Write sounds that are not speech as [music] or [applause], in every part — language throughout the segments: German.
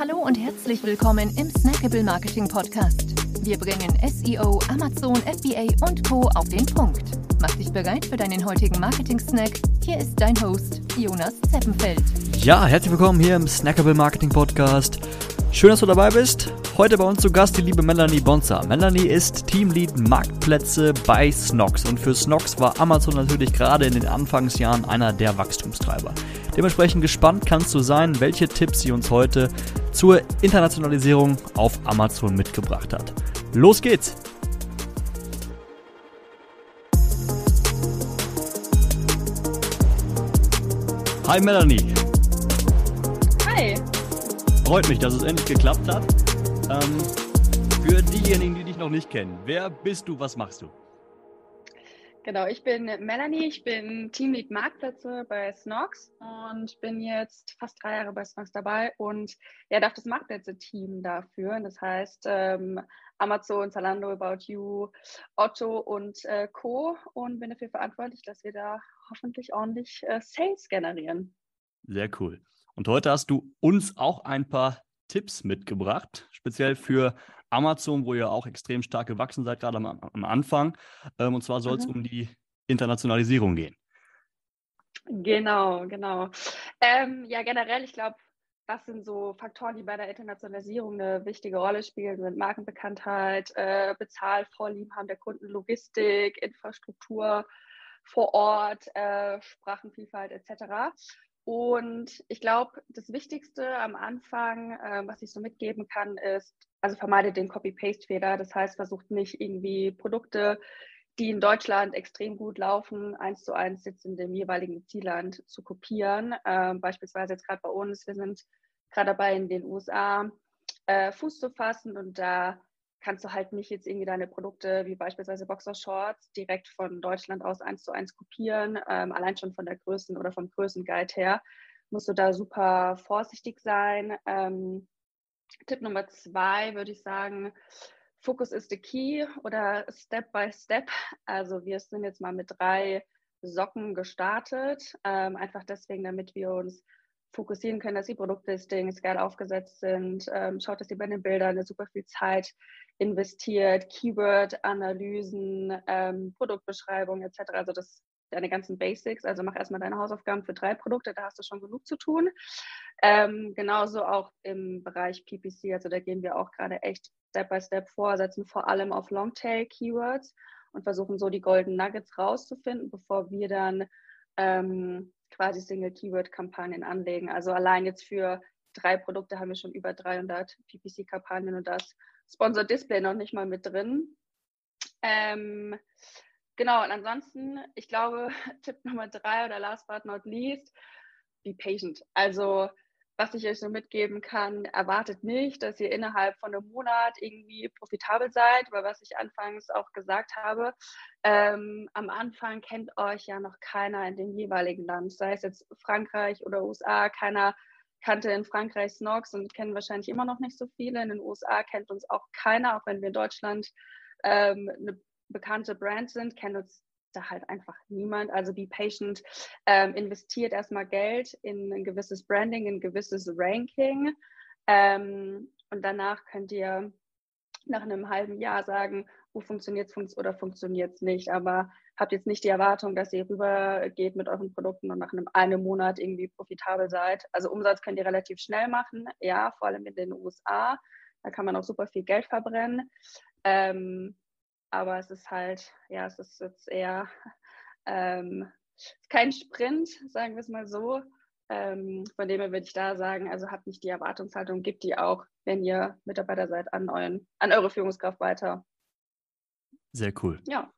Hallo und herzlich willkommen im Snackable Marketing Podcast. Wir bringen SEO, Amazon, FBA und Co. auf den Punkt. Mach dich bereit für deinen heutigen Marketing-Snack. Hier ist dein Host, Jonas Zeppenfeld. Ja, herzlich willkommen hier im Snackable Marketing Podcast. Schön, dass du dabei bist. Heute bei uns zu Gast die liebe Melanie Bonza. Melanie ist Teamlead Marktplätze bei Snox und für Snox war Amazon natürlich gerade in den Anfangsjahren einer der Wachstumstreiber. Dementsprechend gespannt kannst du sein, welche Tipps sie uns heute zur Internationalisierung auf Amazon mitgebracht hat. Los geht's! Hi Melanie. Hi. Freut mich, dass es endlich geklappt hat. Ähm, für diejenigen, die dich noch nicht kennen, wer bist du, was machst du? Genau, ich bin Melanie, ich bin Teamlead Marktplätze bei Snox und bin jetzt fast drei Jahre bei Snox dabei und ja, darf das Marktplätze-Team da führen. Das heißt ähm, Amazon, Zalando, About You, Otto und äh, Co. und bin dafür verantwortlich, dass wir da hoffentlich ordentlich äh, Sales generieren. Sehr cool. Und heute hast du uns auch ein paar Tipps mitgebracht, speziell für Amazon, wo ihr auch extrem stark gewachsen seid, gerade am, am Anfang. Ähm, und zwar soll es mhm. um die Internationalisierung gehen. Genau, genau. Ähm, ja, generell, ich glaube, was sind so Faktoren, die bei der Internationalisierung eine wichtige Rolle spielen, sind Markenbekanntheit, äh, Bezahlvorlieben haben der Kunden, Logistik, Infrastruktur vor Ort, äh, Sprachenvielfalt etc. Und ich glaube, das Wichtigste am Anfang, äh, was ich so mitgeben kann, ist, also vermeidet den Copy-Paste-Fehler. Das heißt, versucht nicht irgendwie Produkte, die in Deutschland extrem gut laufen, eins zu eins jetzt in dem jeweiligen Zielland zu kopieren. Äh, beispielsweise jetzt gerade bei uns, wir sind gerade dabei, in den USA äh, Fuß zu fassen und da kannst du halt nicht jetzt irgendwie deine Produkte wie beispielsweise Boxer Shorts direkt von Deutschland aus eins zu eins kopieren. Ähm, allein schon von der Größen- oder vom Größenguide her musst du da super vorsichtig sein. Ähm, Tipp Nummer zwei würde ich sagen, Focus is the key oder Step by Step. Also wir sind jetzt mal mit drei Socken gestartet, ähm, einfach deswegen, damit wir uns fokussieren können, dass die Produktlistings geil aufgesetzt sind. Ähm, schaut, dass ihr bei den Bildern super viel Zeit investiert, Keyword-Analysen, ähm, Produktbeschreibung etc. Also das deine ganzen Basics. Also mach erstmal deine Hausaufgaben für drei Produkte, da hast du schon genug zu tun. Ähm, genauso auch im Bereich PPC, also da gehen wir auch gerade echt Step by Step vor, setzen vor allem auf Longtail-Keywords und versuchen so die Golden Nuggets rauszufinden, bevor wir dann ähm, quasi Single-Keyword-Kampagnen anlegen. Also allein jetzt für drei Produkte haben wir schon über 300 PPC-Kampagnen und das Sponsor Display noch nicht mal mit drin. Ähm, genau, und ansonsten, ich glaube, [laughs] Tipp Nummer drei oder last but not least, be patient. Also was ich euch so mitgeben kann, erwartet nicht, dass ihr innerhalb von einem Monat irgendwie profitabel seid, weil was ich anfangs auch gesagt habe, ähm, am Anfang kennt euch ja noch keiner in dem jeweiligen Land, sei es jetzt Frankreich oder USA, keiner kannte in Frankreich Snox und kennen wahrscheinlich immer noch nicht so viele. In den USA kennt uns auch keiner, auch wenn wir in Deutschland ähm, eine bekannte Brand sind, kennt uns da halt einfach niemand. Also be patient, ähm, investiert erstmal Geld in ein gewisses Branding, in ein gewisses Ranking. Ähm, und danach könnt ihr nach einem halben Jahr sagen, wo funktioniert es oder funktioniert es nicht. Aber habt jetzt nicht die Erwartung, dass ihr rübergeht mit euren Produkten und nach einem, einem Monat irgendwie profitabel seid. Also Umsatz könnt ihr relativ schnell machen, ja, vor allem in den USA. Da kann man auch super viel Geld verbrennen. Ähm, aber es ist halt, ja, es ist jetzt eher [laughs] ähm, kein Sprint, sagen wir es mal so. Ähm, von dem her würde ich da sagen, also habt nicht die Erwartungshaltung, gibt die auch, wenn ihr Mitarbeiter seid, an, euren, an eure Führungskraft weiter. Sehr cool. Ja.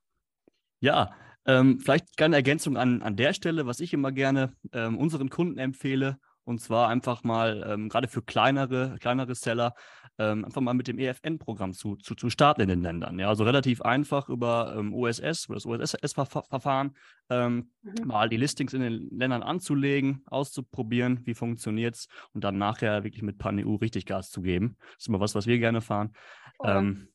Ja, ähm, vielleicht keine Ergänzung an, an der Stelle, was ich immer gerne ähm, unseren Kunden empfehle, und zwar einfach mal, ähm, gerade für kleinere, kleinere Seller, ähm, einfach mal mit dem EFN-Programm zu, zu, zu starten in den Ländern. Ja, also relativ einfach über ähm, OSS, das OSS-Verfahren, ähm, mhm. mal die Listings in den Ländern anzulegen, auszuprobieren, wie funktioniert es und dann nachher wirklich mit Pan-EU richtig Gas zu geben. Das ist immer was, was wir gerne fahren. Ähm,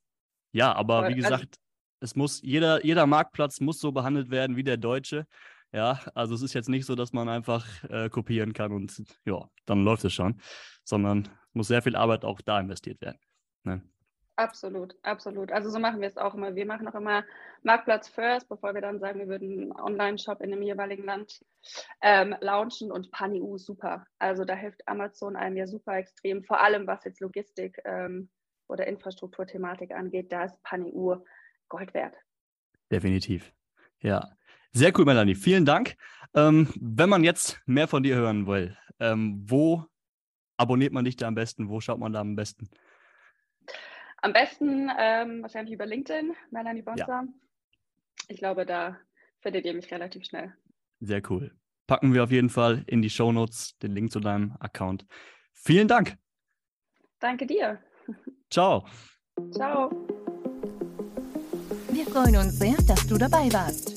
ja, aber Voll. wie also gesagt, es muss, jeder, jeder Marktplatz muss so behandelt werden wie der deutsche. Ja, also es ist jetzt nicht so, dass man einfach äh, kopieren kann und ja, dann läuft es schon, sondern muss sehr viel Arbeit auch da investiert werden. Ne? Absolut, absolut. Also so machen wir es auch immer. Wir machen auch immer Marktplatz first, bevor wir dann sagen, wir würden einen Online-Shop in dem jeweiligen Land ähm, launchen und PanEU super. Also da hilft Amazon einem ja super extrem, vor allem was jetzt Logistik ähm, oder Infrastrukturthematik angeht, da ist PanEU Gold wert. Definitiv. Ja. Sehr cool, Melanie. Vielen Dank. Ähm, wenn man jetzt mehr von dir hören will, ähm, wo abonniert man dich da am besten? Wo schaut man da am besten? Am besten ähm, wahrscheinlich über LinkedIn, Melanie Bonser. Ja. Ich glaube, da findet ihr mich relativ schnell. Sehr cool. Packen wir auf jeden Fall in die Show Notes den Link zu deinem Account. Vielen Dank. Danke dir. Ciao. Ciao. Wir freuen uns sehr, dass du dabei warst.